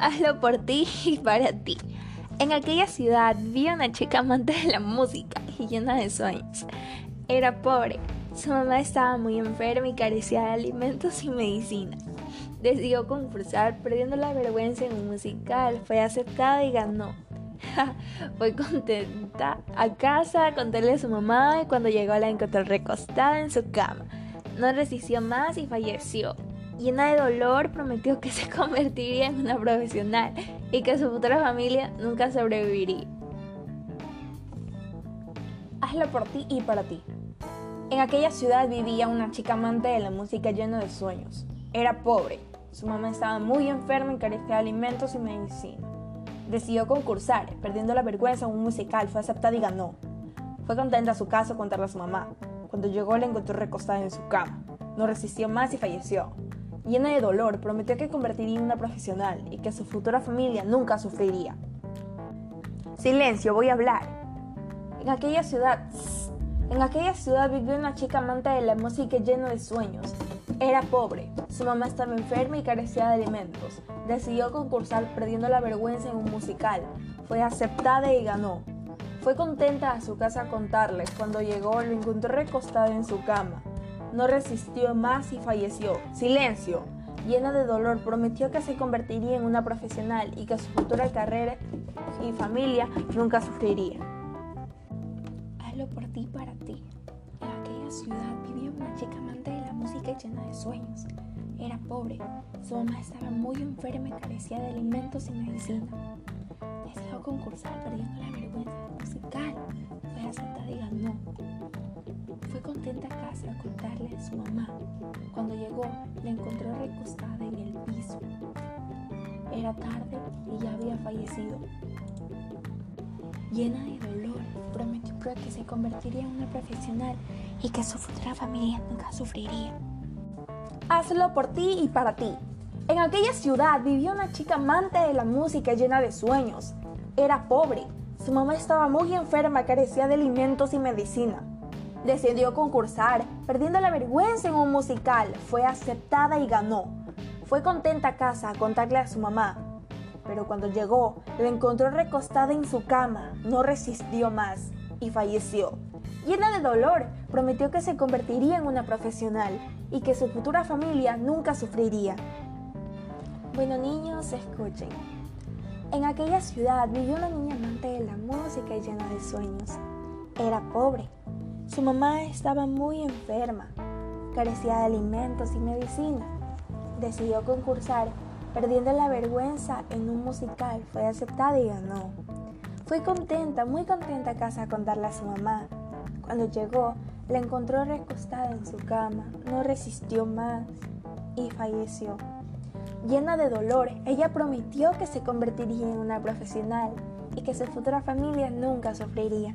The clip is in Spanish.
Hazlo por ti y para ti. En aquella ciudad vivía una chica amante de la música y llena de sueños. Era pobre. Su mamá estaba muy enferma y carecía de alimentos y medicina. Decidió concursar, perdiendo la vergüenza en un musical. Fue aceptada y ganó. Fue contenta a casa, contarle a su mamá y cuando llegó la encontró recostada en su cama. No resistió más y falleció. Llena de dolor, prometió que se convertiría en una profesional y que su futura familia nunca sobreviviría. Hazlo por ti y para ti. En aquella ciudad vivía una chica amante de la música llena de sueños. Era pobre. Su mamá estaba muy enferma y carecía de alimentos y medicina. Decidió concursar, perdiendo la vergüenza en un musical, fue aceptada y ganó. Fue contenta a su casa contarle a su mamá. Cuando llegó la encontró recostada en su cama. No resistió más y falleció. Llena de dolor, prometió que convertiría en una profesional y que su futura familia nunca sufriría. Silencio, voy a hablar. En aquella ciudad, en aquella ciudad vivió una chica amante de la música llena de sueños. Era pobre, su mamá estaba enferma y carecía de alimentos. Decidió concursar perdiendo la vergüenza en un musical. Fue aceptada y ganó. Fue contenta a su casa a contarles. Cuando llegó, lo encontró recostada en su cama. No resistió más y falleció. Silencio. Llena de dolor, prometió que se convertiría en una profesional y que su futura carrera y familia nunca sufriría. Hazlo por ti y para ti. En aquella ciudad vivía una chica amante de la música y llena de sueños. Era pobre, su mamá estaba muy enferma y carecía de alimentos y medicina. Decidió concursar perdiendo la vergüenza musical. Fue aceptada y ganó. Su mamá. Cuando llegó, la encontró recostada en el piso. Era tarde y ya había fallecido. Llena de dolor, prometió que se convertiría en una profesional y que su futura familia nunca sufriría. Hazlo por ti y para ti. En aquella ciudad vivía una chica amante de la música llena de sueños. Era pobre. Su mamá estaba muy enferma, carecía de alimentos y medicina. Decidió concursar, perdiendo la vergüenza en un musical. Fue aceptada y ganó. Fue contenta a casa a contarle a su mamá. Pero cuando llegó, la encontró recostada en su cama. No resistió más y falleció. Llena de dolor, prometió que se convertiría en una profesional y que su futura familia nunca sufriría. Bueno niños, escuchen. En aquella ciudad vivió una niña amante de la música y llena de sueños. Era pobre. Su mamá estaba muy enferma. Carecía de alimentos y medicina. Decidió concursar, perdiendo la vergüenza en un musical. Fue aceptada y ganó. Fue contenta, muy contenta a casa a contarle a su mamá. Cuando llegó, la encontró recostada en su cama, no resistió más y falleció. Llena de dolor, ella prometió que se convertiría en una profesional y que su futura familia nunca sufriría.